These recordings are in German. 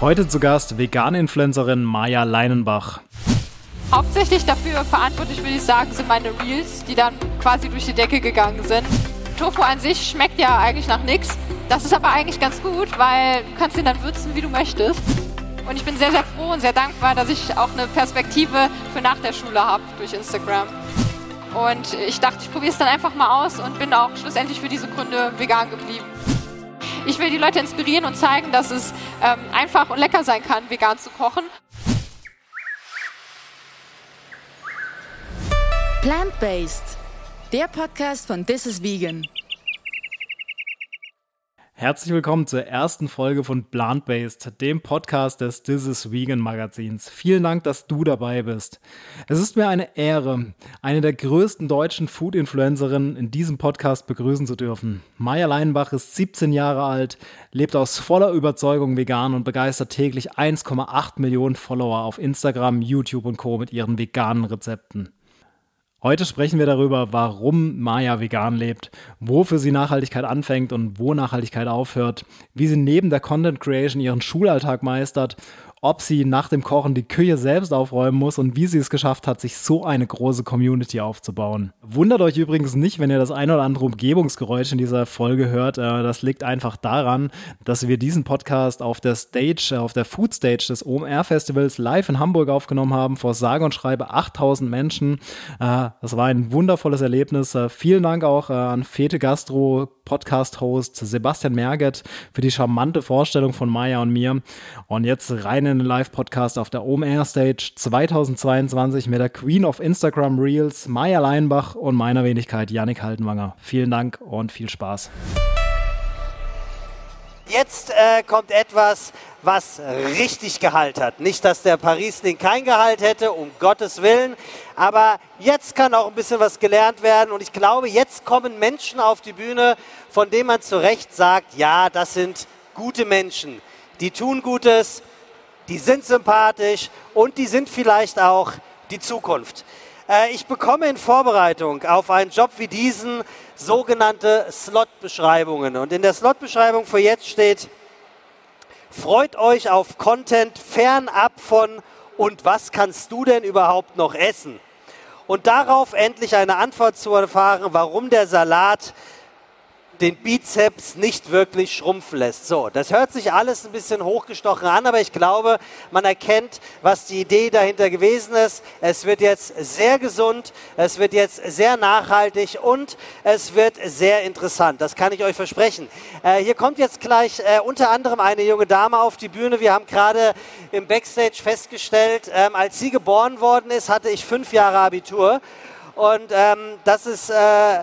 Heute zu Gast Vegan-Influencerin Maja Leinenbach. Hauptsächlich dafür verantwortlich, würde ich sagen, sind meine Reels, die dann quasi durch die Decke gegangen sind. Tofu an sich schmeckt ja eigentlich nach nichts. Das ist aber eigentlich ganz gut, weil du kannst ihn dann würzen, wie du möchtest. Und ich bin sehr, sehr froh und sehr dankbar, dass ich auch eine Perspektive für nach der Schule habe durch Instagram. Und ich dachte, ich probiere es dann einfach mal aus und bin auch schlussendlich für diese Gründe vegan geblieben. Ich will die Leute inspirieren und zeigen, dass es ähm, einfach und lecker sein kann, vegan zu kochen. Plant-Based, der Podcast von This is Vegan. Herzlich willkommen zur ersten Folge von Plant-Based, dem Podcast des This is Vegan Magazins. Vielen Dank, dass du dabei bist. Es ist mir eine Ehre, eine der größten deutschen Food-Influencerinnen in diesem Podcast begrüßen zu dürfen. Maya Leinbach ist 17 Jahre alt, lebt aus voller Überzeugung vegan und begeistert täglich 1,8 Millionen Follower auf Instagram, YouTube und Co. mit ihren veganen Rezepten. Heute sprechen wir darüber, warum Maya vegan lebt, wofür sie Nachhaltigkeit anfängt und wo Nachhaltigkeit aufhört, wie sie neben der Content Creation ihren Schulalltag meistert ob sie nach dem Kochen die Küche selbst aufräumen muss und wie sie es geschafft hat, sich so eine große Community aufzubauen. Wundert euch übrigens nicht, wenn ihr das ein oder andere Umgebungsgeräusch in dieser Folge hört. Äh, das liegt einfach daran, dass wir diesen Podcast auf der Stage, äh, auf der Food Stage des OMR Festivals live in Hamburg aufgenommen haben, vor sage und schreibe 8000 Menschen. Äh, das war ein wundervolles Erlebnis. Vielen Dank auch an Fete Gastro, Podcast-Host Sebastian Merget für die charmante Vorstellung von Maya und mir. Und jetzt rein in den Live-Podcast auf der OMR Stage 2022 mit der Queen of Instagram Reels, Maya Leinbach und meiner Wenigkeit Yannick Haltenwanger. Vielen Dank und viel Spaß. Jetzt äh, kommt etwas, was richtig Gehalt hat. Nicht, dass der Paris-Ding kein Gehalt hätte, um Gottes Willen. Aber jetzt kann auch ein bisschen was gelernt werden. Und ich glaube, jetzt kommen Menschen auf die Bühne, von denen man zu Recht sagt, ja, das sind gute Menschen. Die tun Gutes, die sind sympathisch und die sind vielleicht auch die Zukunft. Äh, ich bekomme in Vorbereitung auf einen Job wie diesen sogenannte Slot-Beschreibungen. Und in der Slot-Beschreibung für jetzt steht, freut euch auf Content fernab von und was kannst du denn überhaupt noch essen? Und darauf endlich eine Antwort zu erfahren, warum der Salat den Bizeps nicht wirklich schrumpfen lässt. So, das hört sich alles ein bisschen hochgestochen an, aber ich glaube, man erkennt, was die Idee dahinter gewesen ist. Es wird jetzt sehr gesund, es wird jetzt sehr nachhaltig und es wird sehr interessant. Das kann ich euch versprechen. Äh, hier kommt jetzt gleich äh, unter anderem eine junge Dame auf die Bühne. Wir haben gerade im Backstage festgestellt, ähm, als sie geboren worden ist, hatte ich fünf Jahre Abitur. Und ähm, das ist äh,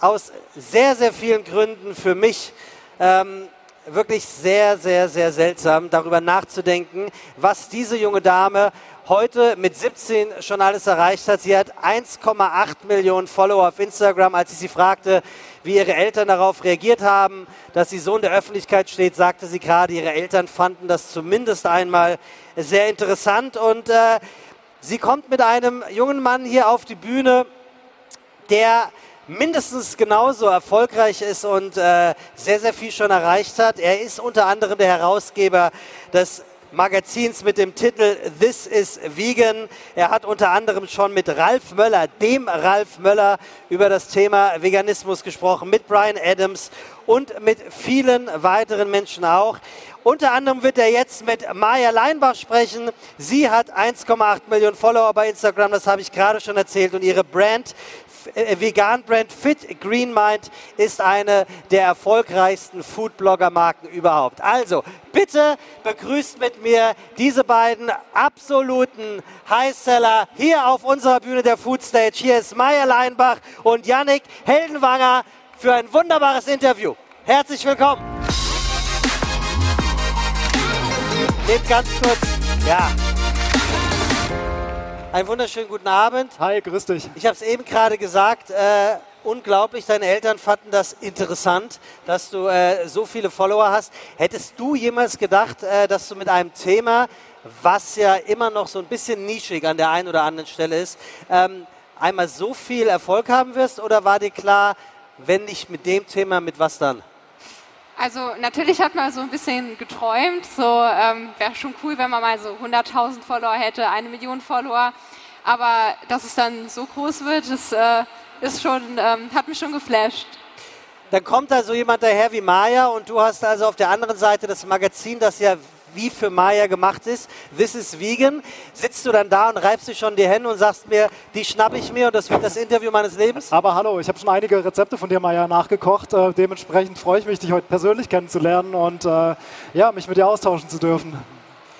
aus sehr, sehr vielen Gründen für mich ähm, wirklich sehr, sehr, sehr seltsam, darüber nachzudenken, was diese junge Dame heute mit 17 schon alles erreicht hat. Sie hat 1,8 Millionen Follower auf Instagram. Als ich sie fragte, wie ihre Eltern darauf reagiert haben, dass sie so in der Öffentlichkeit steht, sagte sie gerade, ihre Eltern fanden das zumindest einmal sehr interessant. Und äh, sie kommt mit einem jungen Mann hier auf die Bühne, der mindestens genauso erfolgreich ist und äh, sehr, sehr viel schon erreicht hat. Er ist unter anderem der Herausgeber des Magazins mit dem Titel This is Vegan. Er hat unter anderem schon mit Ralf Möller, dem Ralf Möller, über das Thema Veganismus gesprochen, mit Brian Adams und mit vielen weiteren Menschen auch. Unter anderem wird er jetzt mit Maya Leinbach sprechen. Sie hat 1,8 Millionen Follower bei Instagram, das habe ich gerade schon erzählt. Und ihre Brand äh, Vegan-Brand Fit Green Mind ist eine der erfolgreichsten Foodblogger-Marken überhaupt. Also, bitte begrüßt mit mir diese beiden absoluten Highseller hier auf unserer Bühne der Food Stage. Hier ist Maya Leinbach und Yannick Heldenwanger für ein wunderbares Interview. Herzlich willkommen. Nehmt ganz kurz, ja, einen wunderschönen guten Abend. Hi, grüß dich. Ich habe es eben gerade gesagt. Äh, unglaublich, deine Eltern fanden das interessant, dass du äh, so viele Follower hast. Hättest du jemals gedacht, äh, dass du mit einem Thema, was ja immer noch so ein bisschen nischig an der einen oder anderen Stelle ist, ähm, einmal so viel Erfolg haben wirst? Oder war dir klar, wenn nicht mit dem Thema, mit was dann? Also natürlich hat man so ein bisschen geträumt, so ähm, wäre schon cool, wenn man mal so 100.000 Follower hätte, eine Million Follower, aber dass es dann so groß wird, das äh, ist schon, ähm, hat mich schon geflasht. Dann kommt da so jemand daher wie Maya und du hast also auf der anderen Seite das Magazin, das ja wie für Maya gemacht ist. This is vegan. Sitzt du dann da und reibst dir schon die Hände und sagst mir, die schnappe ich mir und das wird das Interview meines Lebens? Aber hallo, ich habe schon einige Rezepte von dir, Maya, nachgekocht. Äh, dementsprechend freue ich mich, dich heute persönlich kennenzulernen und äh, ja, mich mit dir austauschen zu dürfen.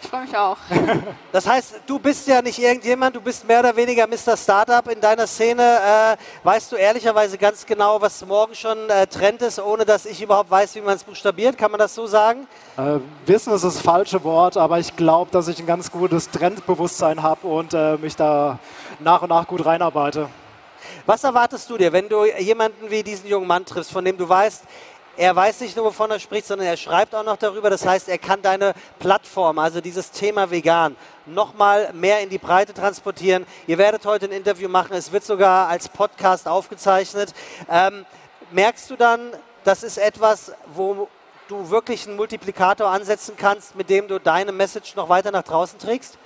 Ich freue mich auch. Das heißt, du bist ja nicht irgendjemand, du bist mehr oder weniger Mr. Startup in deiner Szene. Äh, weißt du ehrlicherweise ganz genau, was morgen schon äh, Trend ist, ohne dass ich überhaupt weiß, wie man es buchstabiert? Kann man das so sagen? Äh, wissen ist das falsche Wort, aber ich glaube, dass ich ein ganz gutes Trendbewusstsein habe und äh, mich da nach und nach gut reinarbeite. Was erwartest du dir, wenn du jemanden wie diesen jungen Mann triffst, von dem du weißt, er weiß nicht nur, wovon er spricht, sondern er schreibt auch noch darüber. Das heißt, er kann deine Plattform, also dieses Thema vegan, nochmal mehr in die Breite transportieren. Ihr werdet heute ein Interview machen. Es wird sogar als Podcast aufgezeichnet. Ähm, merkst du dann, das ist etwas, wo du wirklich einen Multiplikator ansetzen kannst, mit dem du deine Message noch weiter nach draußen trägst?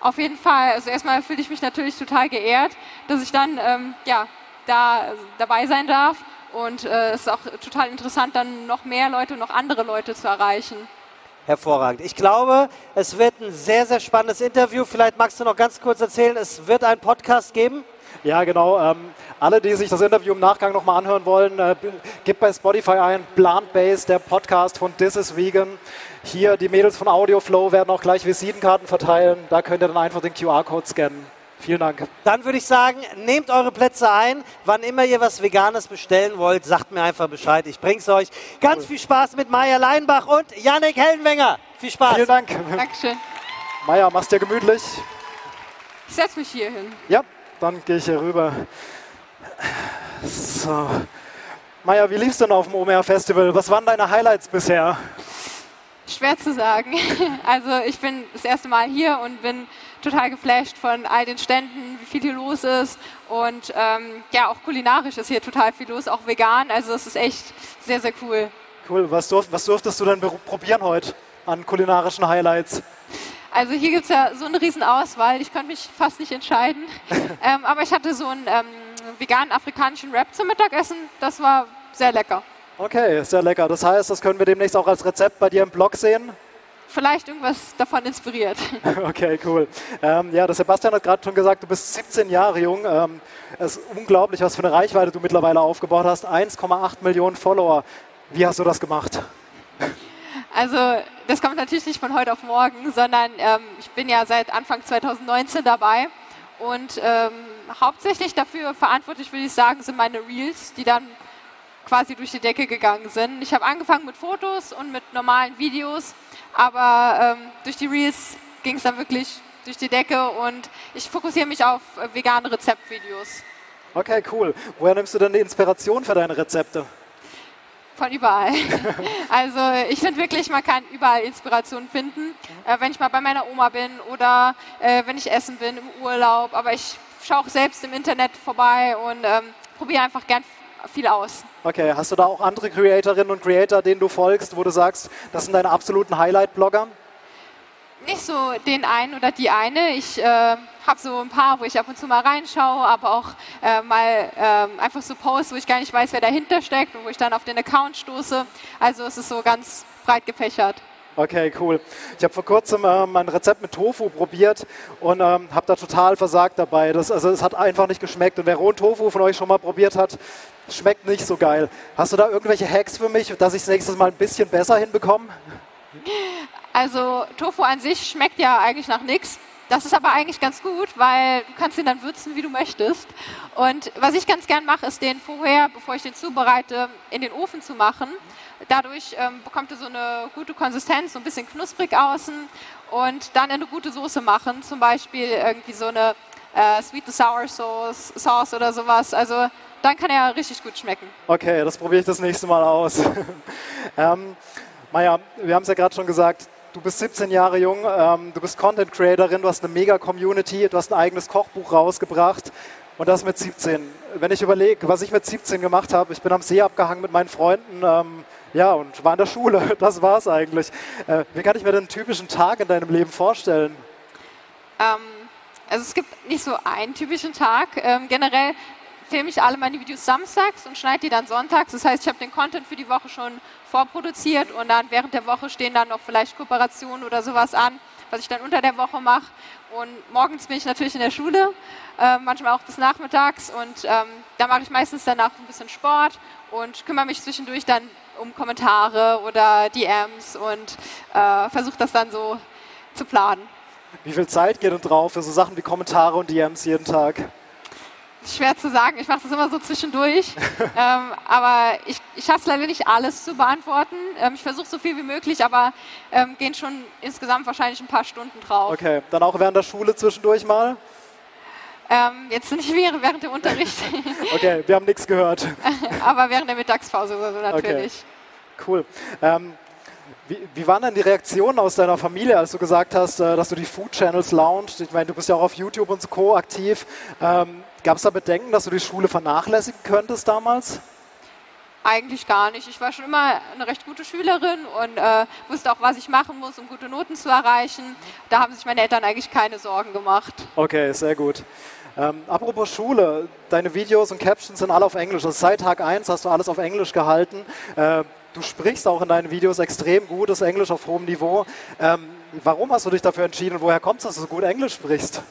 Auf jeden Fall. Also erstmal fühle ich mich natürlich total geehrt, dass ich dann ähm, ja, da dabei sein darf. Und äh, es ist auch total interessant, dann noch mehr Leute, noch andere Leute zu erreichen. Hervorragend. Ich glaube, es wird ein sehr, sehr spannendes Interview. Vielleicht magst du noch ganz kurz erzählen, es wird einen Podcast geben. Ja, genau. Ähm, alle, die sich das Interview im Nachgang nochmal anhören wollen, äh, gebt bei Spotify ein Plant Base, der Podcast von This is Vegan. Hier, die Mädels von Audioflow werden auch gleich Visitenkarten verteilen. Da könnt ihr dann einfach den QR-Code scannen. Vielen Dank. Dann würde ich sagen, nehmt eure Plätze ein. Wann immer ihr was Veganes bestellen wollt, sagt mir einfach Bescheid. Ich bring's euch. Ganz cool. viel Spaß mit Maya Leinbach und Yannick Hellenwenger. Viel Spaß. Vielen Dank. Dankeschön. Maya, mach's dir gemütlich. Ich setz mich hier hin. Ja, dann gehe ich hier rüber. So. Maya, wie lief's denn auf dem OMR Festival? Was waren deine Highlights bisher? Schwer zu sagen. Also ich bin das erste Mal hier und bin total geflasht von all den Ständen, wie viel hier los ist. Und ähm, ja, auch kulinarisch ist hier total viel los, auch vegan. Also es ist echt sehr, sehr cool. Cool. Was, durf, was durftest du denn probieren heute an kulinarischen Highlights? Also hier gibt es ja so eine riesen Auswahl. Ich konnte mich fast nicht entscheiden. ähm, aber ich hatte so einen ähm, veganen afrikanischen Wrap zum Mittagessen. Das war sehr lecker. Okay, sehr lecker. Das heißt, das können wir demnächst auch als Rezept bei dir im Blog sehen? Vielleicht irgendwas davon inspiriert. Okay, cool. Ähm, ja, der Sebastian hat gerade schon gesagt, du bist 17 Jahre jung. Ähm, es ist unglaublich, was für eine Reichweite du mittlerweile aufgebaut hast. 1,8 Millionen Follower. Wie hast du das gemacht? Also das kommt natürlich nicht von heute auf morgen, sondern ähm, ich bin ja seit Anfang 2019 dabei und ähm, hauptsächlich dafür verantwortlich, würde ich sagen, sind meine Reels, die dann quasi durch die Decke gegangen sind. Ich habe angefangen mit Fotos und mit normalen Videos aber ähm, durch die Reels ging es dann wirklich durch die Decke und ich fokussiere mich auf äh, vegane Rezeptvideos. Okay, cool. Woher nimmst du denn die Inspiration für deine Rezepte? Von überall. also ich finde wirklich, man kann überall Inspiration finden. Äh, wenn ich mal bei meiner Oma bin oder äh, wenn ich essen bin im Urlaub. Aber ich schaue auch selbst im Internet vorbei und ähm, probiere einfach gern viel aus. Okay, hast du da auch andere Creatorinnen und Creator, denen du folgst, wo du sagst, das sind deine absoluten Highlight-Blogger? Nicht so den einen oder die eine. Ich äh, habe so ein paar, wo ich ab und zu mal reinschaue, aber auch äh, mal äh, einfach so Posts, wo ich gar nicht weiß, wer dahinter steckt und wo ich dann auf den Account stoße. Also es ist so ganz breit gefächert. Okay, cool. Ich habe vor kurzem ähm, ein Rezept mit Tofu probiert und ähm, habe da total versagt dabei. Das, also es hat einfach nicht geschmeckt. Und wer rohen Tofu von euch schon mal probiert hat, schmeckt nicht so geil. Hast du da irgendwelche Hacks für mich, dass ich es nächstes Mal ein bisschen besser hinbekomme? Also Tofu an sich schmeckt ja eigentlich nach nichts. Das ist aber eigentlich ganz gut, weil du kannst ihn dann würzen, wie du möchtest. Und was ich ganz gern mache, ist den vorher, bevor ich den zubereite, in den Ofen zu machen. Dadurch ähm, bekommt er so eine gute Konsistenz, so ein bisschen knusprig außen und dann eine gute Soße machen, zum Beispiel irgendwie so eine äh, Sweet and Sour Sauce, Sauce oder sowas. Also dann kann er richtig gut schmecken. Okay, das probiere ich das nächste Mal aus. ähm, Maja, wir haben es ja gerade schon gesagt, du bist 17 Jahre jung, ähm, du bist Content Creatorin, du hast eine mega Community, du hast ein eigenes Kochbuch rausgebracht und das mit 17. Wenn ich überlege, was ich mit 17 gemacht habe, ich bin am See abgehangen mit meinen Freunden, ähm, Ja, und war in der Schule. Das war's eigentlich. Äh, wie kann ich mir den typischen Tag in deinem Leben vorstellen? Ähm, also es gibt nicht so einen typischen Tag. Ähm, generell filme ich alle meine Videos samstags und schneide die dann sonntags. Das heißt, ich habe den Content für die Woche schon vorproduziert und dann während der Woche stehen dann noch vielleicht Kooperationen oder sowas an, was ich dann unter der Woche mache. Und morgens bin ich natürlich in der Schule, äh, manchmal auch bis nachmittags und ähm, da mache ich meistens danach ein bisschen Sport und kümmere mich zwischendurch dann um Kommentare oder DMs und äh, versuche das dann so zu planen. Wie viel Zeit geht denn drauf für so Sachen wie Kommentare und DMs jeden Tag? Schwer zu sagen, ich mache das immer so zwischendurch. ähm, aber ich, ich schaffe es leider nicht alles zu beantworten. Ähm, ich versuche so viel wie möglich, aber ähm, gehen schon insgesamt wahrscheinlich ein paar Stunden drauf. Okay, dann auch während der Schule zwischendurch mal? Ähm, jetzt nicht während dem Unterricht. okay, wir haben nichts gehört. aber während der Mittagspause oder so natürlich. Okay. Cool. Ähm, wie, wie, waren denn die Reaktionen aus deiner Familie, als du gesagt hast, äh, dass du die Food Channels launcht? Ich meine, du bist ja auch auf YouTube und Co. aktiv. Ähm, Gab es da Bedenken, dass du die Schule vernachlässigen könntest damals? Eigentlich gar nicht. Ich war schon immer eine recht gute Schülerin und äh, wusste auch, was ich machen muss, um gute Noten zu erreichen. Da haben sich meine Eltern eigentlich keine Sorgen gemacht. Okay, sehr gut. Ähm, apropos Schule, deine Videos und Captions sind alle auf Englisch. Also seit Tag 1 hast du alles auf Englisch gehalten. Äh, Du sprichst auch in deinen Videos extrem gutes Englisch auf hohem Niveau. Ähm, warum hast du dich dafür entschieden und woher kommt es, dass du so gut Englisch sprichst?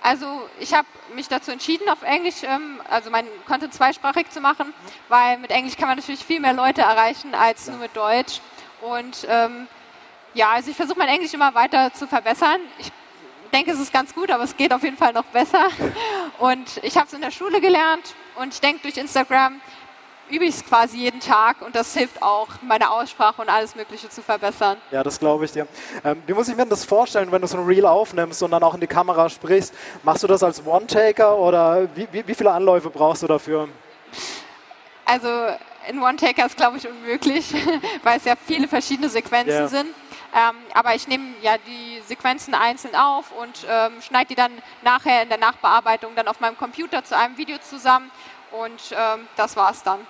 Also ich habe mich dazu entschieden, auf Englisch, ähm, also meinen Content zweisprachig zu machen, weil mit Englisch kann man natürlich viel mehr Leute erreichen als nur mit Deutsch. Und ähm, ja, also ich versuche mein Englisch immer weiter zu verbessern. Ich denke, es ist ganz gut, aber es geht auf jeden Fall noch besser. Und ich habe es in der Schule gelernt und ich denke, durch Instagram übe ich es quasi jeden Tag und das hilft auch, meine Aussprache und alles Mögliche zu verbessern. Ja, das glaube ich dir. Ähm, wie muss ich mir das vorstellen, wenn du so ein Reel aufnimmst und dann auch in die Kamera sprichst? Machst du das als One-Taker oder wie, wie, wie viele Anläufe brauchst du dafür? Also in One-Taker ist, glaube ich, unmöglich, weil es ja viele verschiedene Sequenzen yeah. sind. Ähm, aber ich nehme ja die Sequenzen einzeln auf und ähm, schneide die dann nachher in der Nachbearbeitung dann auf meinem Computer zu einem Video zusammen und ähm, das war es dann.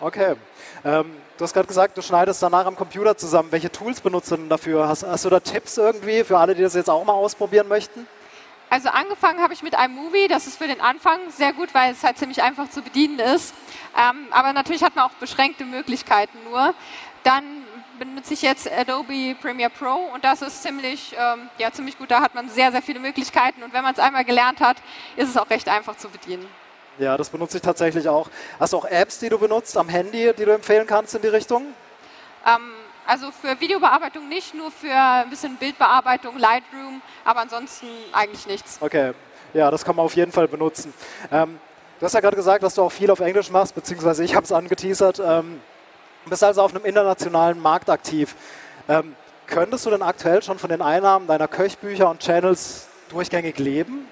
Okay. Ähm, du hast gerade gesagt, du schneidest danach am Computer zusammen. Welche Tools benutzt du denn dafür? Hast, hast, du da Tipps irgendwie für alle, die das jetzt auch mal ausprobieren möchten? Also angefangen habe ich mit einem Movie. Das ist für den Anfang sehr gut, weil es halt ziemlich einfach zu bedienen ist. Ähm, aber natürlich hat man auch beschränkte Möglichkeiten nur. Dann benutze ich jetzt Adobe Premiere Pro und das ist ziemlich, ähm, ja, ziemlich gut. Da hat man sehr, sehr viele Möglichkeiten und wenn man es einmal gelernt hat, ist es auch recht einfach zu bedienen. Ja, das benutze ich tatsächlich auch. Hast du auch Apps, die du benutzt am Handy, die du empfehlen kannst in die Richtung? Ähm, also für Videobearbeitung nicht, nur für ein bisschen Bildbearbeitung, Lightroom, aber ansonsten eigentlich nichts. Okay, ja, das kann man auf jeden Fall benutzen. Ähm, du hast ja gerade gesagt, dass du auch viel auf Englisch machst, beziehungsweise ich habe es angeteasert. Ähm, bist also auf einem internationalen Markt aktiv. Ähm, könntest du denn aktuell schon von den Einnahmen deiner Köchbücher und Channels durchgängig leben?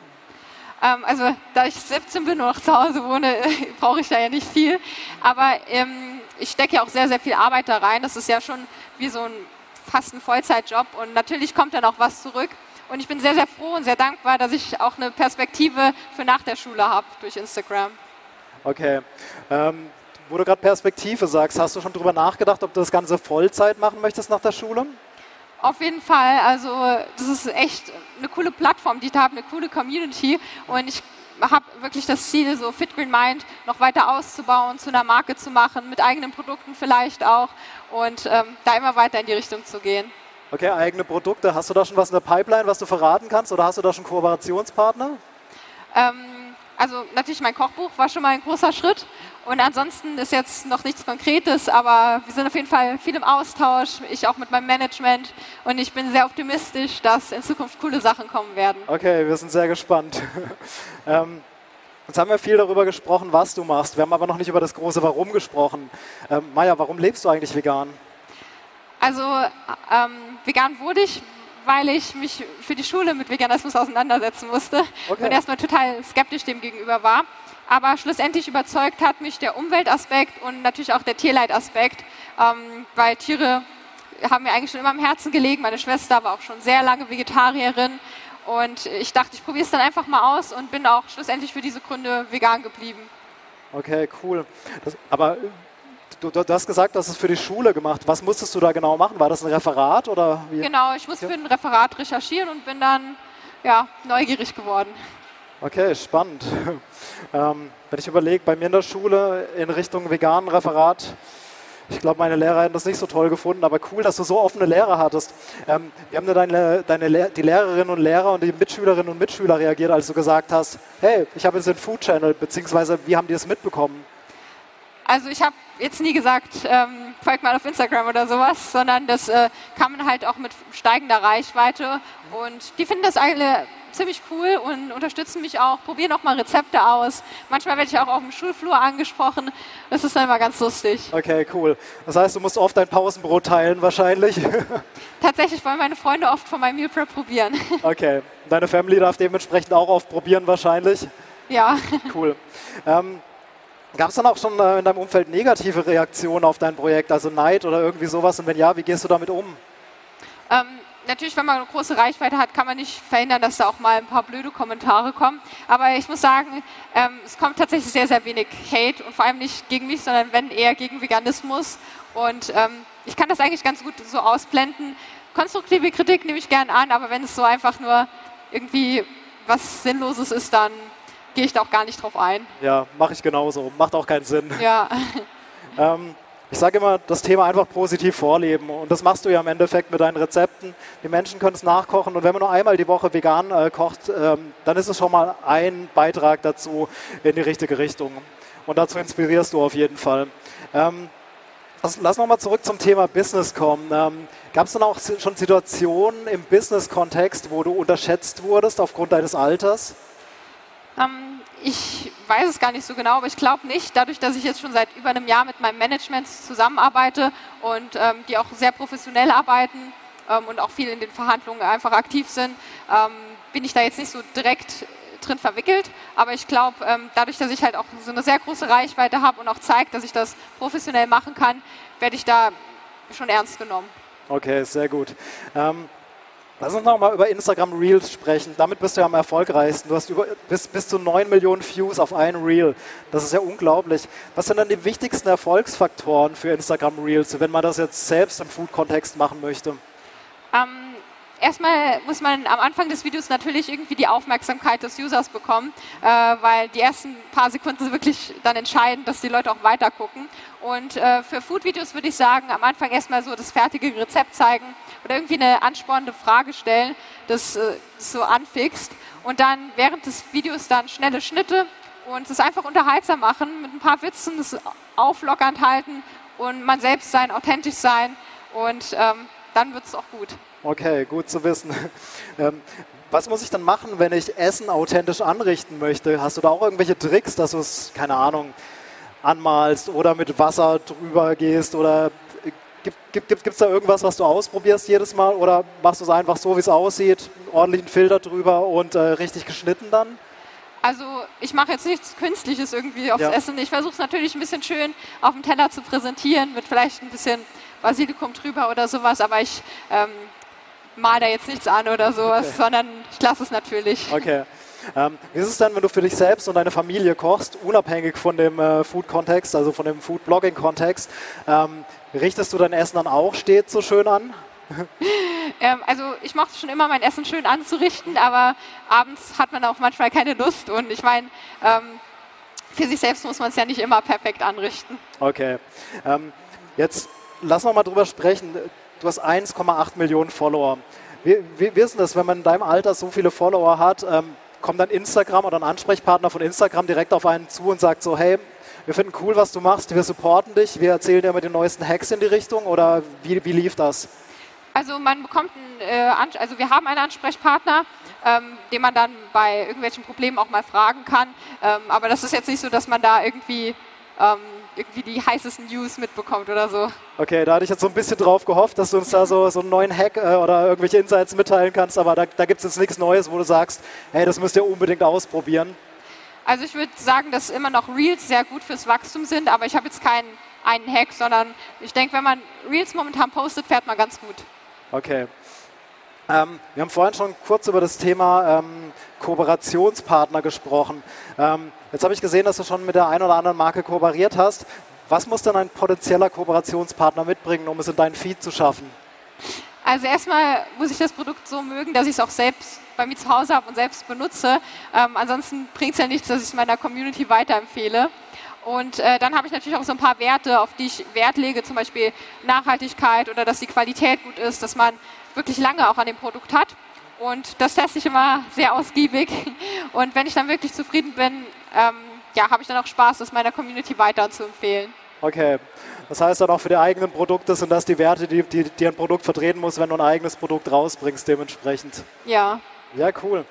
Ähm, also da ich 17 bin und noch zu Hause wohne, brauche ich da ja nicht viel. Aber ähm, ich stecke ja auch sehr, sehr viel Arbeit da rein. Das ist ja schon wie so ein fast ein Vollzeitjob und natürlich kommt dann auch was zurück. Und ich bin sehr, sehr froh und sehr dankbar, dass ich auch eine Perspektive für nach der Schule habe durch Instagram. Okay. Ähm, wo du gerade Perspektive sagst, hast du schon darüber nachgedacht, ob du das Ganze Vollzeit machen möchtest nach der Schule? Auf jeden Fall. Also das ist echt eine coole Plattform, die haben eine coole Community und ich habe wirklich das Ziel, so Fit Green Mind noch weiter auszubauen, zu einer Marke zu machen, mit eigenen Produkten vielleicht auch und ähm, da immer weiter in die Richtung zu gehen. Okay, eigene Produkte. Hast du da schon was in der Pipeline, was du verraten kannst oder hast du da schon Kooperationspartner? Ähm, also natürlich mein Kochbuch war schon mal ein großer Schritt und ansonsten ist jetzt noch nichts Konkretes, aber wir sind auf jeden Fall viel im Austausch, ich auch mit meinem Management und ich bin sehr optimistisch, dass in Zukunft coole Sachen kommen werden. Okay, wir sind sehr gespannt. ähm, jetzt haben wir viel darüber gesprochen, was du machst. Wir haben aber noch nicht über das große Warum gesprochen. Ähm, Maja, warum lebst du eigentlich vegan? Also ähm, vegan wurde ich, weil ich mich für die Schule mit Veganismus auseinandersetzen musste okay. und erstmal total skeptisch dem gegenüber war. Aber schlussendlich überzeugt hat mich der Umweltaspekt und natürlich auch der Tierleitaspekt, ähm, weil Tiere haben mir eigentlich schon immer am Herzen gelegen. Meine Schwester war auch schon sehr lange Vegetarierin und ich dachte, ich probiere es dann einfach mal aus und bin auch schlussendlich für diese Gründe vegan geblieben. Okay, cool. Das, aber Du, du, hast gesagt, hast es für die Schule gemacht. Was musstest du da genau machen? War das ein Referat oder wie? Genau, ich musste für ein Referat recherchieren und bin dann ja, neugierig geworden. Okay, spannend. Ähm, wenn ich überlege, bei mir in der Schule in Richtung veganen Referat, ich glaube, meine Lehrer hätten das nicht so toll gefunden, aber cool, dass du so offene Lehrer hattest. Ähm, wie haben deine, deine, die Lehrerinnen und Lehrer und die Mitschülerinnen und Mitschüler reagiert, als du gesagt hast, hey, ich habe jetzt den Food Channel, beziehungsweise wie haben die es mitbekommen? Also ich habe jetzt nie gesagt, ähm, folgt mal auf Instagram oder sowas, sondern das äh, kann man halt auch mit steigender Reichweite und die finden das alle ziemlich cool und unterstützen mich auch, probieren auch mal Rezepte aus. Manchmal werde ich auch auf dem Schulflur angesprochen. Das ist dann immer ganz lustig. Okay, cool. Das heißt, du musst oft dein Pausenbrot teilen wahrscheinlich? Tatsächlich wollen meine Freunde oft von meinem Meal Prep probieren. Okay. Deine Family darf dementsprechend auch oft probieren wahrscheinlich? Ja. Cool. Ähm, Gab es dann auch schon äh, in deinem Umfeld negative Reaktionen auf dein Projekt, also Neid oder irgendwie sowas? Und wenn ja, wie gehst du damit um? Ähm, natürlich, wenn man eine große Reichweite hat, kann man nicht verhindern, dass da auch mal ein paar blöde Kommentare kommen. Aber ich muss sagen, ähm, es kommt tatsächlich sehr, sehr wenig Hate und vor allem nicht gegen mich, sondern wenn eher gegen Veganismus. Und ähm, ich kann das eigentlich ganz gut so ausblenden. Konstruktive Kritik nehme ich gern an, aber wenn es so einfach nur irgendwie was Sinnloses ist, dann gehe ich da auch gar nicht drauf ein. Ja, mache ich genauso. Macht auch keinen Sinn. Ja. ähm, ich sage immer, das Thema einfach positiv vorleben. Und das machst du ja im Endeffekt mit deinen Rezepten. Die Menschen können es nachkochen. Und wenn man nur einmal die Woche vegan äh, kocht, ähm, dann ist es schon mal ein Beitrag dazu in die richtige Richtung. Und dazu inspirierst du auf jeden Fall. Ähm, lass nochmal zurück zum Thema Business kommen. Ähm, Gab es dann auch schon Situationen im Business-Kontext, wo du unterschätzt wurdest aufgrund deines Alters? Ähm, ich weiß es gar nicht so genau, aber ich glaube nicht. Dadurch, dass ich jetzt schon seit über einem Jahr mit meinem Management zusammenarbeite und ähm, die auch sehr professionell arbeiten ähm, und auch viel in den Verhandlungen einfach aktiv sind, ähm, bin ich da jetzt nicht so direkt drin verwickelt. Aber ich glaube, ähm, dadurch, dass ich halt auch so eine sehr große Reichweite habe und auch zeigt, dass ich das professionell machen kann, werde ich da schon ernst genommen. Okay, sehr gut. Ähm, Lass uns noch mal über Instagram Reels sprechen. Damit bist du ja am erfolgreichsten. Du hast über, bis, bis zu 9 Millionen Views auf ein Reel. Das ist ja unglaublich. Was sind dann die wichtigsten Erfolgsfaktoren für Instagram Reels, wenn man das jetzt selbst im Food-Kontext machen möchte? Ähm, erstmal muss man am Anfang des Videos natürlich irgendwie die Aufmerksamkeit des Users bekommen, äh, weil die ersten paar Sekunden sind wirklich dann entscheidend, dass die Leute auch weiter gucken. Und äh, für Food-Videos würde ich sagen, am Anfang erstmal so das fertige Rezept zeigen oder irgendwie eine anspornende Frage stellen, das äh, so anfixt. Und dann während des Videos dann schnelle Schnitte und es einfach unterhaltsam machen, mit ein paar Witzen, das auflockernd halten und man selbst sein, authentisch sein. Und ähm, dann wird es auch gut. Okay, gut zu wissen. Ähm, was muss ich dann machen, wenn ich Essen authentisch anrichten möchte? Hast du da auch irgendwelche Tricks, dass du es, keine Ahnung, anmalst oder mit Wasser drüber gehst oder gibt es da irgendwas, was du ausprobierst jedes Mal oder machst du es einfach so, wie es aussieht, ordentlichen Filter drüber und äh, richtig geschnitten dann? Also ich mache jetzt nichts Künstliches irgendwie aufs ja. Essen. Ich versuche es natürlich ein bisschen schön auf dem Teller zu präsentieren mit vielleicht ein bisschen Basilikum drüber oder sowas, aber ich ähm, mal da jetzt nichts an oder sowas, okay. sondern ich lasse es natürlich. Okay. Ähm, wie ist es denn, wenn du für dich selbst und deine Familie kochst, unabhängig von dem äh, Food-Kontext, also von dem Food-Blogging-Kontext? Ähm, richtest du dein Essen dann auch stets so schön an? ähm, also ich mochte schon immer mein Essen schön anzurichten, aber abends hat man auch manchmal keine Lust und ich meine, ähm, für sich selbst muss man es ja nicht immer perfekt anrichten. Okay. Ähm, jetzt lass noch mal drüber sprechen. Du hast 1,8 Millionen Follower. Wie, wie, wie ist denn das, wenn man in deinem Alter so viele Follower hat? Ähm, kommt dann Instagram oder ein Ansprechpartner von Instagram direkt auf einen zu und sagt so, hey, wir finden cool, was du machst, wir supporten dich, wir erzählen dir mit den neuesten Hacks in die Richtung oder wie, wie lief das? Also man bekommt einen, äh, also wir haben einen Ansprechpartner, ähm, den man dann bei irgendwelchen Problemen auch mal fragen kann. Ähm, aber das ist jetzt nicht so, dass man da irgendwie ähm, irgendwie die heißesten News mitbekommt oder so. Okay, da hatte ich jetzt so ein bisschen drauf gehofft, dass du uns da so, so einen neuen Hack äh, oder irgendwelche Insights mitteilen kannst, aber da, da gibt es jetzt nichts Neues, wo du sagst, hey, das müsst ihr unbedingt ausprobieren. Also ich würde sagen, dass immer noch Reels sehr gut fürs Wachstum sind, aber ich habe jetzt keinen einen Hack, sondern ich denke, wenn man Reels momentan postet, fährt man ganz gut. Okay. Ähm, wir haben vorhin schon kurz über das Thema ähm, Kooperationspartner gesprochen. Ähm, jetzt habe ich gesehen, dass du schon mit der einen oder anderen Marke kooperiert hast. Was muss dann ein potenzieller Kooperationspartner mitbringen, um es in deinen Feed zu schaffen? Also erstmal muss ich das Produkt so mögen, dass ich es auch selbst bei mir zu Hause habe und selbst benutze. Ähm, ansonsten bringt es ja nichts, dass ich es meiner Community weiterempfehle. Und äh, dann habe ich natürlich auch so ein paar Werte, auf die ich Wert lege, zum Beispiel Nachhaltigkeit oder dass die Qualität gut ist, dass man wirklich lange auch an dem Produkt hat. Und das teste ich immer sehr ausgiebig. Und wenn ich dann wirklich zufrieden bin, ähm, ja, habe ich dann auch Spaß, das meiner Community weiter zu empfehlen. Okay. Das heißt dann auch für die eigenen Produkte sind das die Werte, die, die, die ein Produkt vertreten muss, wenn du ein eigenes Produkt rausbringst, dementsprechend. Ja. Ja, cool.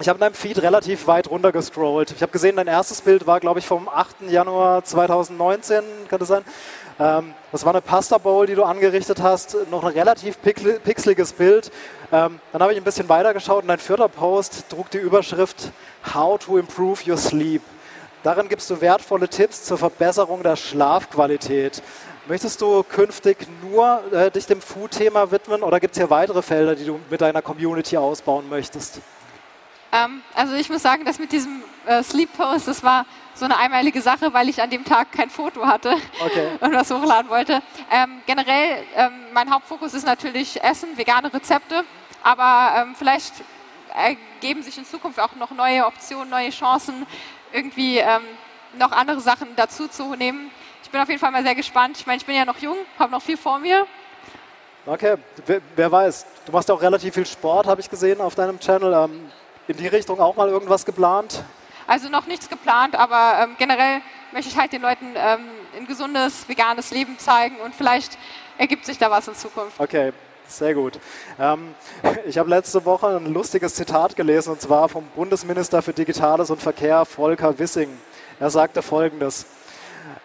Ich habe in deinem Feed relativ weit runter gescrollt. Ich habe gesehen, dein erstes Bild war, glaube ich, vom 8. Januar 2019, kann das sein? Ähm, das war eine Pasta Bowl, die du angerichtet hast, noch ein relativ pixeliges Bild. Ähm, dann habe ich ein bisschen weiter geschaut und dein vierter Post trug die Überschrift How to Improve Your Sleep. Darin gibst du wertvolle Tipps zur Verbesserung der Schlafqualität. Möchtest du künftig nur äh, dich dem Food-Thema widmen oder gibt es hier weitere Felder, die du mit deiner Community ausbauen möchtest? Ähm, also ich muss sagen, dass mit diesem äh, Sleep Post, das war so eine einmalige Sache, weil ich an dem Tag kein Foto hatte okay. und was hochladen wollte. Ähm, generell, ähm, mein Hauptfokus ist natürlich Essen, vegane Rezepte, aber ähm, vielleicht ergeben sich in Zukunft auch noch neue Optionen, neue Chancen, irgendwie ähm, noch andere Sachen dazu zu nehmen. Ich bin auf jeden Fall mal sehr gespannt. Ich meine, ich bin ja noch jung, habe noch viel vor mir. Okay, wer, wer weiß, du machst ja auch relativ viel Sport, habe ich gesehen auf deinem Channel. Ähm, in die Richtung auch mal irgendwas geplant? Also noch nichts geplant, aber ähm, generell möchte ich halt den Leuten ähm, ein gesundes, veganes Leben zeigen und vielleicht ergibt sich da was in Zukunft. Okay, sehr gut. Ähm, ich habe letzte Woche ein lustiges Zitat gelesen und zwar vom Bundesminister für Digitales und Verkehr, Volker Wissing. Er sagte folgendes.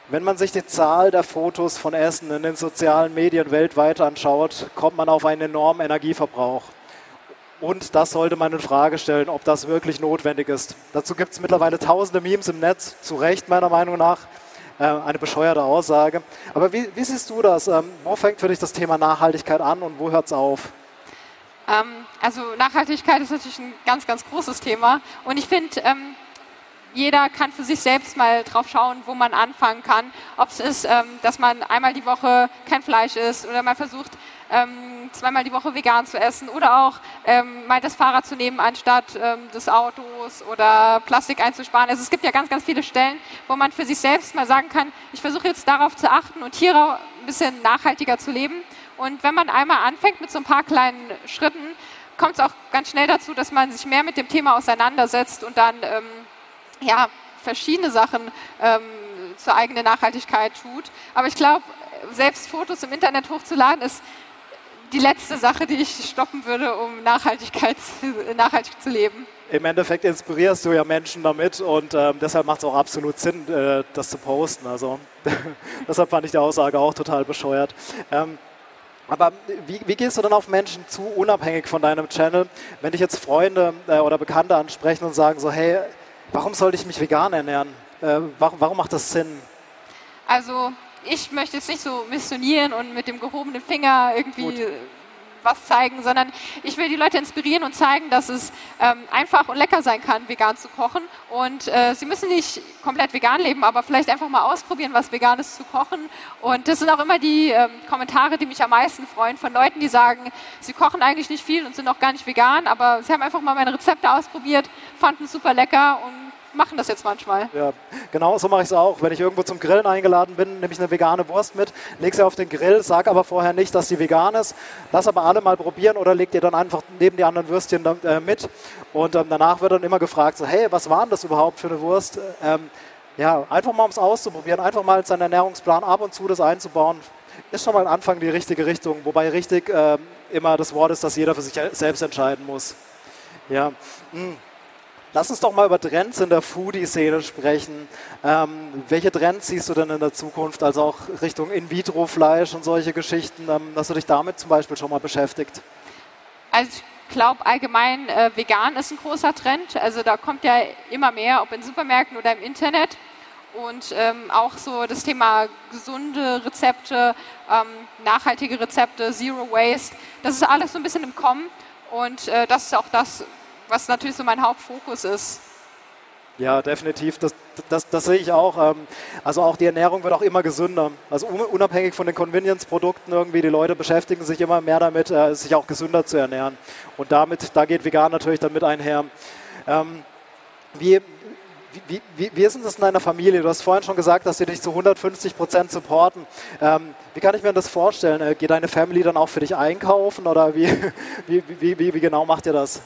Wenn man sich die Zahl der Fotos von Essen in den sozialen Medien weltweit anschaut, kommt man auf einen enormen Energieverbrauch. Und das sollte man in Frage stellen, ob das wirklich notwendig ist. Dazu gibt es mittlerweile tausende Memes im Netz, zu Recht meiner Meinung nach. Äh, eine bescheuerte Aussage. Aber wie, wie siehst du das? Ähm, wo fängt für dich das Thema Nachhaltigkeit an und wo hört es auf? Ähm, also Nachhaltigkeit ist natürlich ein ganz, ganz großes Thema. Und ich finde, ähm, jeder kann für sich selbst mal drauf schauen, wo man anfangen kann. Ob es ist, dass man einmal die Woche kein Fleisch isst oder man versucht, ähm, zweimal die Woche vegan zu essen oder auch ähm, mal das Fahrrad zu nehmen anstatt ähm, des Autos oder Plastik einzusparen. Also es gibt ja ganz, ganz viele Stellen, wo man für sich selbst mal sagen kann, ich versuche jetzt darauf zu achten und hier ein bisschen nachhaltiger zu leben. Und wenn man einmal anfängt mit so ein paar kleinen Schritten, kommt es auch ganz schnell dazu, dass man sich mehr mit dem Thema auseinandersetzt und dann ähm, ja, verschiedene Sachen ähm, zur eigenen Nachhaltigkeit tut. Aber ich glaube, selbst Fotos im Internet hochzuladen ist die letzte Sache, die ich stoppen würde, um Nachhaltigkeit, nachhaltig zu leben. Im Endeffekt inspirierst du ja Menschen damit und äh, deshalb macht es auch absolut Sinn, äh, das zu posten. Also deshalb fand ich die Aussage auch total bescheuert. Ähm, aber wie, wie, gehst du dann auf Menschen zu, unabhängig von deinem Channel, wenn dich jetzt Freunde äh, oder Bekannte ansprechen und sagen so, hey, warum sollte ich mich vegan ernähren? Äh, warum, warum macht das Sinn? Also ich möchte jetzt nicht so missionieren und mit dem gehobenen Finger irgendwie Gut. was zeigen, sondern ich will die Leute inspirieren und zeigen, dass es ähm, einfach und lecker sein kann, vegan zu kochen. Und äh, sie müssen nicht komplett vegan leben, aber vielleicht einfach mal ausprobieren, was veganes zu kochen. Und das sind auch immer die ähm, Kommentare, die mich am meisten freuen, von Leuten, die sagen, sie kochen eigentlich nicht viel und sind auch gar nicht vegan, aber sie haben einfach mal meine Rezepte ausprobiert, fanden es super lecker und machen das jetzt manchmal. Ja, genau so mache ich es auch. Wenn ich irgendwo zum Grillen eingeladen bin, nehme ich eine vegane Wurst mit, lege sie auf den Grill, sage aber vorher nicht, dass sie vegan ist. Lass aber alle mal probieren oder leg dir dann einfach neben die anderen Würstchen äh, mit. Und ähm, danach wird dann immer gefragt, so, hey, was war denn das überhaupt für eine Wurst? Ähm, ja, einfach mal um es auszuprobieren, einfach mal seinen Ernährungsplan ab und zu das einzubauen, ist schon mal ein Anfang die richtige Richtung. Wobei richtig ähm, immer das Wort ist, dass jeder für sich selbst entscheiden muss. Ja. Hm. Lass uns doch mal über Trends in der Foodie-Szene sprechen. Ähm, welche Trends siehst du denn in der Zukunft, also auch Richtung In-vitro-Fleisch und solche Geschichten, ähm, dass du dich damit zum Beispiel schon mal beschäftigt? Also ich glaube allgemein, äh, vegan ist ein großer Trend. Also da kommt ja immer mehr, ob in Supermärkten oder im Internet. Und ähm, auch so das Thema gesunde Rezepte, ähm, nachhaltige Rezepte, Zero Waste, das ist alles so ein bisschen im Kommen. Und äh, das ist auch das, was natürlich so mein Hauptfokus ist. Ja, definitiv. Das, das, das sehe ich auch. Ähm, also auch die Ernährung wird auch immer gesünder. Also unabhängig von den Convenience-Produkten irgendwie, die Leute beschäftigen sich immer mehr damit, äh, sich auch gesünder zu ernähren. Und damit, da geht vegan natürlich dann mit einher. Ähm, wie, wie, wie, wie ist denn das in deiner Familie? Du hast vorhin schon gesagt, dass sie dich zu 150 Prozent supporten. Ähm, wie kann ich mir das vorstellen? Äh, geht deine Family dann auch für dich einkaufen oder wie, wie, wie, wie, wie genau macht ihr das?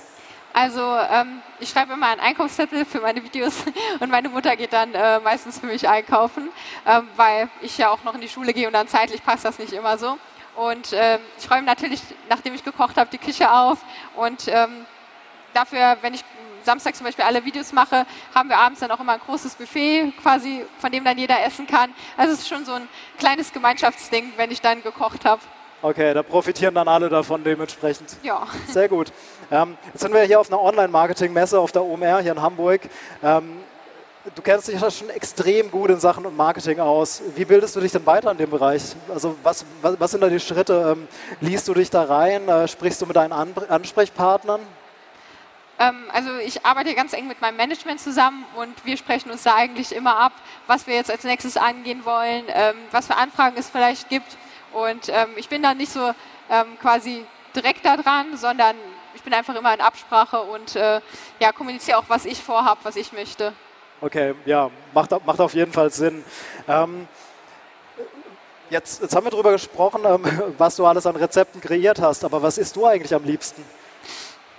Also ähm, ich schreibe immer einen Einkaufszettel für meine Videos und meine Mutter geht dann äh, meistens für mich einkaufen, ähm, weil ich ja auch noch in die Schule gehe und dann zeitlich passt das nicht immer so. Und ähm, ich räume natürlich, nachdem ich gekocht habe, die Küche auf und ähm, dafür, wenn ich Samstag zum Beispiel alle Videos mache, haben wir abends dann auch immer ein großes Buffet quasi, von dem dann jeder essen kann. Also es ist schon so ein kleines Gemeinschaftsding, wenn ich dann gekocht habe. Okay, da profitieren dann alle davon dementsprechend. Ja. Sehr gut. Ähm, jetzt sind wir hier auf einer Online-Marketing-Messe auf der OMR hier in Hamburg. Ähm, du kennst dich ja schon extrem gut in Sachen Marketing aus. Wie bildest du dich denn weiter in dem Bereich? Also was, was, was sind da die Schritte? Ähm, liest du dich da rein? Äh, sprichst du mit deinen An Ansprechpartnern? Ähm, also ich arbeite ganz eng mit meinem Management zusammen und wir sprechen uns da eigentlich immer ab, was wir jetzt als nächstes angehen wollen, ähm, was für Anfragen es vielleicht gibt und ähm, ich bin da nicht so ähm, quasi direkt da dran, sondern ich bin einfach immer in Absprache und äh, ja, kommuniziere auch, was ich vorhabe, was ich möchte. Okay, ja, macht, macht auf jeden Fall Sinn. Ähm, jetzt, jetzt haben wir darüber gesprochen, ähm, was du alles an Rezepten kreiert hast, aber was isst du eigentlich am liebsten?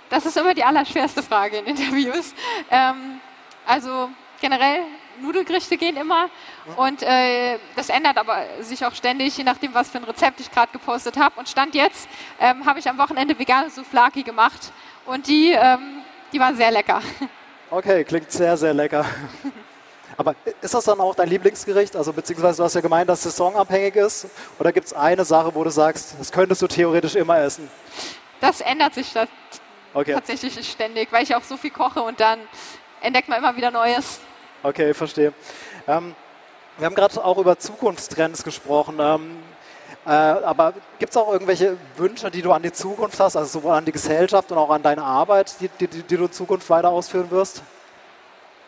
Das ist immer die allerschwerste Frage in Interviews. Ähm, also generell Nudelgerichte gehen immer und äh, das ändert aber sich auch ständig, je nachdem, was für ein Rezept ich gerade gepostet habe. Und Stand jetzt ähm, habe ich am Wochenende vegane Souflaki gemacht und die, ähm, die war sehr lecker. Okay, klingt sehr, sehr lecker. Aber ist das dann auch dein Lieblingsgericht? Also beziehungsweise du hast ja gemeint, dass es saisonabhängig ist. Oder gibt es eine Sache, wo du sagst, das könntest du theoretisch immer essen? Das ändert sich das okay. tatsächlich ständig, weil ich auch so viel koche und dann entdeckt man immer wieder Neues. Okay, verstehe. Ähm, wir haben gerade auch über Zukunftstrends gesprochen. Ähm, äh, aber gibt es auch irgendwelche Wünsche, die du an die Zukunft hast, also sowohl an die Gesellschaft und auch an deine Arbeit, die, die, die du in Zukunft weiter ausführen wirst?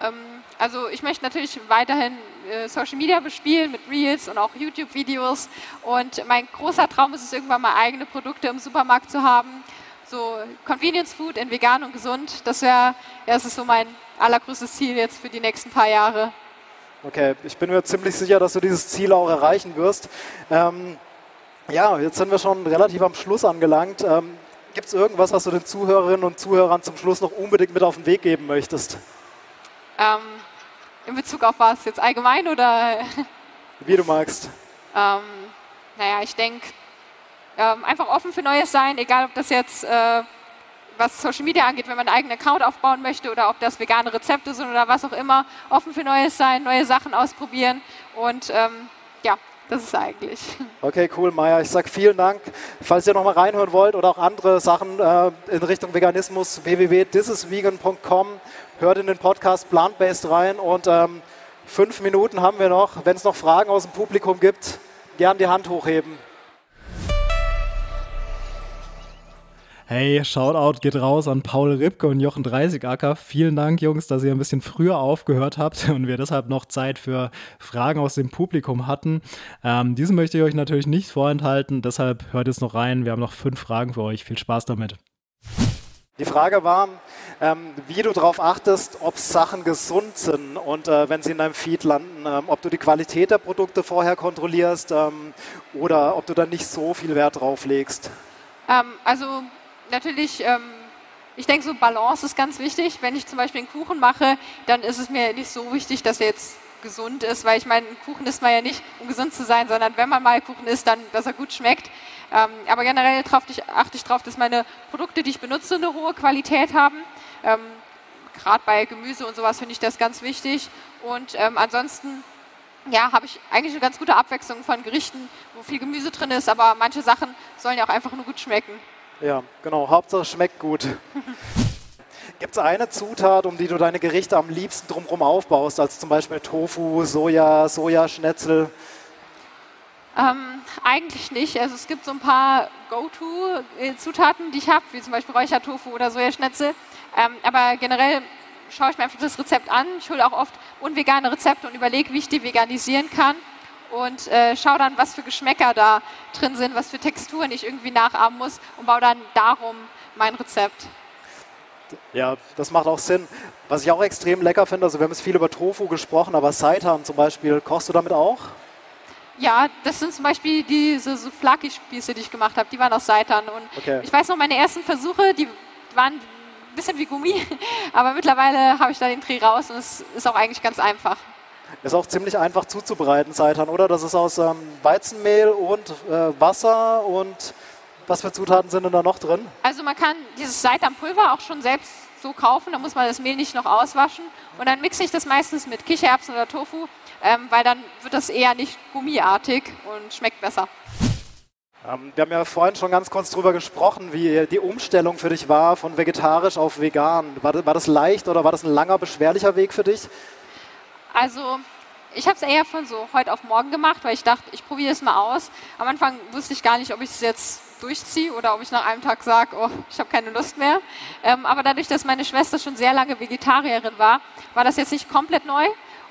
Ähm, also ich möchte natürlich weiterhin äh, Social Media bespielen mit Reels und auch YouTube-Videos. Und mein großer Traum ist es, irgendwann mal eigene Produkte im Supermarkt zu haben. So Convenience Food in vegan und gesund. Das wäre, ja, das ist so mein allergrößtes Ziel jetzt für die nächsten paar Jahre. Okay, ich bin mir ziemlich sicher, dass du dieses Ziel auch erreichen wirst. Ähm, ja, jetzt sind wir schon relativ am Schluss angelangt. Ähm, Gibt es irgendwas, was du den Zuhörerinnen und Zuhörern zum Schluss noch unbedingt mit auf den Weg geben möchtest? Ähm, in Bezug auf was? Jetzt allgemein oder? Wie du magst. Ähm, naja, ich denke, ähm, einfach offen für Neues sein, egal ob das jetzt äh, was Social Media angeht, wenn man einen eigenen Account aufbauen möchte oder ob das vegane Rezepte sind oder was auch immer, offen für Neues sein, neue Sachen ausprobieren und ähm, ja, das ist eigentlich. Okay, cool, Maya. Ich sage vielen Dank. Falls ihr nochmal reinhören wollt oder auch andere Sachen äh, in Richtung Veganismus, www.thisisvegan.com. Hört in den Podcast Plant-Based rein und ähm, fünf Minuten haben wir noch. Wenn es noch Fragen aus dem Publikum gibt, gern die Hand hochheben. Hey, Shoutout geht raus an Paul Ripke und Jochen Dreisigacker. Vielen Dank, Jungs, dass ihr ein bisschen früher aufgehört habt und wir deshalb noch Zeit für Fragen aus dem Publikum hatten. Ähm, diese möchte ich euch natürlich nicht vorenthalten, deshalb hört jetzt noch rein. Wir haben noch fünf Fragen für euch. Viel Spaß damit. Die Frage war, ähm, wie du darauf achtest, ob Sachen gesund sind und äh, wenn sie in deinem Feed landen, ähm, ob du die Qualität der Produkte vorher kontrollierst ähm, oder ob du da nicht so viel Wert drauf legst. Ähm, also natürlich, ähm, ich denke, so Balance ist ganz wichtig. Wenn ich zum Beispiel einen Kuchen mache, dann ist es mir nicht so wichtig, dass er jetzt gesund ist, weil ich meine, Kuchen isst man ja nicht, um gesund zu sein, sondern wenn man mal Kuchen isst, dann, dass er gut schmeckt. Ähm, aber generell ich, achte ich darauf, dass meine Produkte, die ich benutze, eine hohe Qualität haben. Ähm, Gerade bei Gemüse und sowas finde ich das ganz wichtig. Und ähm, ansonsten ja, habe ich eigentlich eine ganz gute Abwechslung von Gerichten, wo viel Gemüse drin ist, aber manche Sachen sollen ja auch einfach nur gut schmecken. Ja, genau. Hauptsache schmeckt gut. Gibt es eine Zutat, um die du deine Gerichte am liebsten drumherum aufbaust, als zum Beispiel Tofu, Soja, Sojaschnetzel? Ähm, eigentlich nicht. Also es gibt so ein paar Go-To-Zutaten, die ich habe, wie zum Beispiel Räuchertofu oder Sojaschnetzel. Ähm, aber generell schaue ich mir einfach das Rezept an. Ich hole auch oft unvegane Rezepte und überlege, wie ich die veganisieren kann und äh, schaue dann, was für Geschmäcker da drin sind, was für Texturen ich irgendwie nachahmen muss und baue dann darum mein Rezept. Ja, das macht auch Sinn. Was ich auch extrem lecker finde, also wir haben jetzt viel über Tofu gesprochen, aber Seitan zum Beispiel, kochst du damit auch? Ja, das sind zum Beispiel diese Souflaki-Spieße, die ich gemacht habe. Die waren aus Seitan. Und okay. ich weiß noch, meine ersten Versuche, die waren ein bisschen wie Gummi. Aber mittlerweile habe ich da den Dreh raus und es ist auch eigentlich ganz einfach. Ist auch ziemlich einfach zuzubereiten, Seitan, oder? Das ist aus ähm, Weizenmehl und äh, Wasser und was für Zutaten sind denn da noch drin? Also man kann dieses Seitanpulver auch schon selbst so kaufen, da muss man das Mehl nicht noch auswaschen und dann mixe ich das meistens mit Kichererbsen oder Tofu ähm, weil dann wird das eher nicht gummiartig und schmeckt besser. Ähm, wir haben ja vorhin schon ganz kurz darüber gesprochen, wie die Umstellung für dich war von vegetarisch auf vegan. War das, war das leicht oder war das ein langer, beschwerlicher Weg für dich? Also ich habe es eher von so heute auf morgen gemacht, weil ich dachte, ich probiere es mal aus. Am Anfang wusste ich gar nicht, ob ich es jetzt durchziehe oder ob ich nach einem Tag sage, oh, ich habe keine Lust mehr. Ähm, aber dadurch, dass meine Schwester schon sehr lange Vegetarierin war, war das jetzt nicht komplett neu.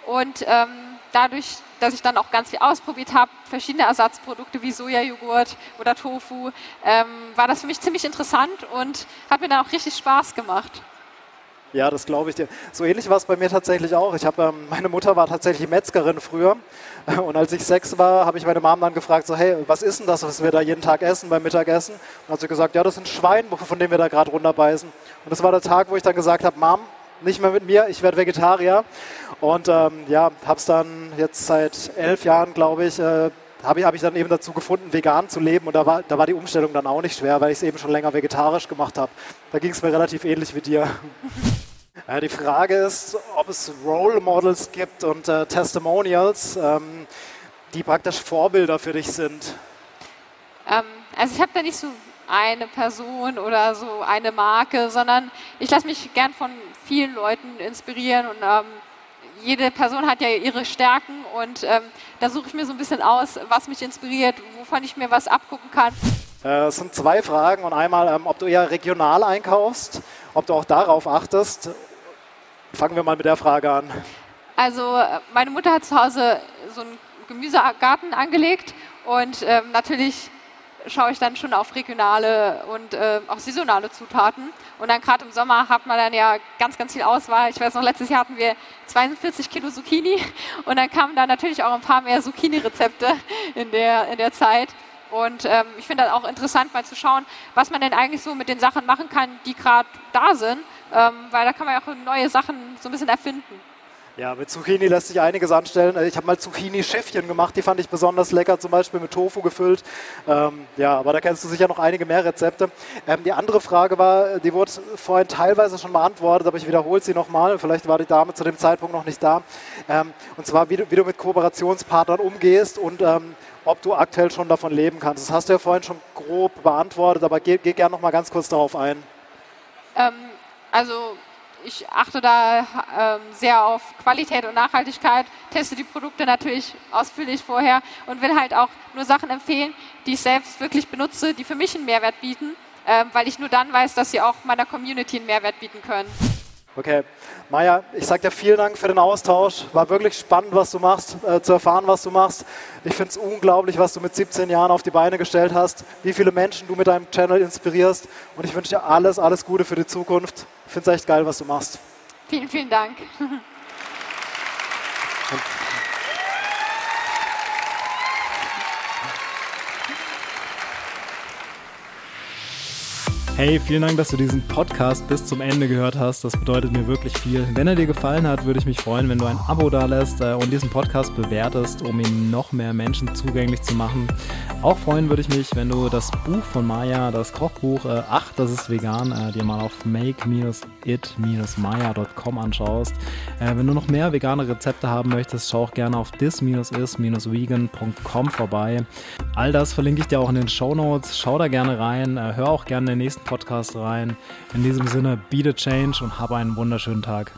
Und ähm, dadurch, dass ich dann auch ganz viel ausprobiert habe, verschiedene Ersatzprodukte wie Sojajoghurt oder Tofu, ähm, war das für mich ziemlich interessant und hat mir dann auch richtig Spaß gemacht. Ja, das glaube ich dir. So ähnlich war es bei mir tatsächlich auch. Ich habe, ähm, meine Mutter war tatsächlich Metzgerin früher und als ich sechs war, habe ich meine Mom dann gefragt, so hey, was ist denn das, was wir da jeden Tag essen beim Mittagessen? Und hat sie gesagt, ja, das sind Schwein, von denen wir da gerade runterbeißen. Und das war der Tag, wo ich dann gesagt habe, Mom, nicht mehr mit mir, ich werde Vegetarier. Und ähm, ja, habe es dann jetzt seit elf Jahren, glaube ich, äh, habe ich, hab ich dann eben dazu gefunden, vegan zu leben. Und da war, da war die Umstellung dann auch nicht schwer, weil ich es eben schon länger vegetarisch gemacht habe. Da ging es mir relativ ähnlich wie dir. Ja, die Frage ist, ob es Role Models gibt und äh, Testimonials, ähm, die praktisch Vorbilder für dich sind. Ähm, also ich habe da nicht so eine Person oder so eine Marke, sondern ich lasse mich gern von vielen Leuten inspirieren und ähm, jede Person hat ja ihre Stärken und ähm, da suche ich mir so ein bisschen aus, was mich inspiriert, wovon ich mir was abgucken kann. Äh, es sind zwei Fragen und einmal, ähm, ob du eher regional einkaufst, ob du auch darauf achtest. Fangen wir mal mit der Frage an. Also äh, meine Mutter hat zu Hause so einen Gemüsegarten angelegt und ähm, natürlich schaue ich dann schon auf regionale und äh, auch saisonale Zutaten. Und dann gerade im Sommer hat man dann ja ganz, ganz viel Auswahl. Ich weiß noch, letztes Jahr hatten wir 42 Kilo Zucchini und dann kamen da natürlich auch ein paar mehr Zucchini-Rezepte in der, in der Zeit. Und ähm, ich finde das auch interessant, mal zu schauen, was man denn eigentlich so mit den Sachen machen kann, die gerade da sind, ähm, weil da kann man ja auch neue Sachen so ein bisschen erfinden. Ja, mit Zucchini lässt sich einiges anstellen. Ich habe mal Zucchini-Schäffchen gemacht, die fand ich besonders lecker, zum Beispiel mit Tofu gefüllt. Ähm, ja, aber da kennst du sicher noch einige mehr Rezepte. Ähm, die andere Frage war, die wurde vorhin teilweise schon beantwortet, aber ich wiederhole sie nochmal. Vielleicht war die Dame zu dem Zeitpunkt noch nicht da. Ähm, und zwar, wie du, wie du, mit Kooperationspartnern umgehst und ähm, ob du aktuell schon davon leben kannst. Das hast du ja vorhin schon grob beantwortet, aber geh, geh gerne noch mal ganz kurz darauf ein. Ähm, also ich achte da ähm, sehr auf Qualität und Nachhaltigkeit, teste die Produkte natürlich ausführlich vorher und will halt auch nur Sachen empfehlen, die ich selbst wirklich benutze, die für mich einen Mehrwert bieten, ähm, weil ich nur dann weiß, dass sie auch meiner Community einen Mehrwert bieten können. Okay, Maja, ich sage dir vielen Dank für den Austausch. War wirklich spannend, was du machst, äh, zu erfahren, was du machst. Ich finde es unglaublich, was du mit 17 Jahren auf die Beine gestellt hast, wie viele Menschen du mit deinem Channel inspirierst. Und ich wünsche dir alles, alles Gute für die Zukunft. Ich finde es echt geil, was du machst. Vielen, vielen Dank. Hey, vielen Dank, dass du diesen Podcast bis zum Ende gehört hast. Das bedeutet mir wirklich viel. Wenn er dir gefallen hat, würde ich mich freuen, wenn du ein Abo da lässt äh, und diesen Podcast bewertest, um ihn noch mehr Menschen zugänglich zu machen. Auch freuen würde ich mich, wenn du das Buch von Maya, das Kochbuch äh, Ach, das ist vegan, äh, dir mal auf make-it-maya.com anschaust. Äh, wenn du noch mehr vegane Rezepte haben möchtest, schau auch gerne auf this-is-vegan.com vorbei. All das verlinke ich dir auch in den Show Notes. Schau da gerne rein. Äh, hör auch gerne den nächsten Podcast rein. In diesem Sinne, be the change und habe einen wunderschönen Tag.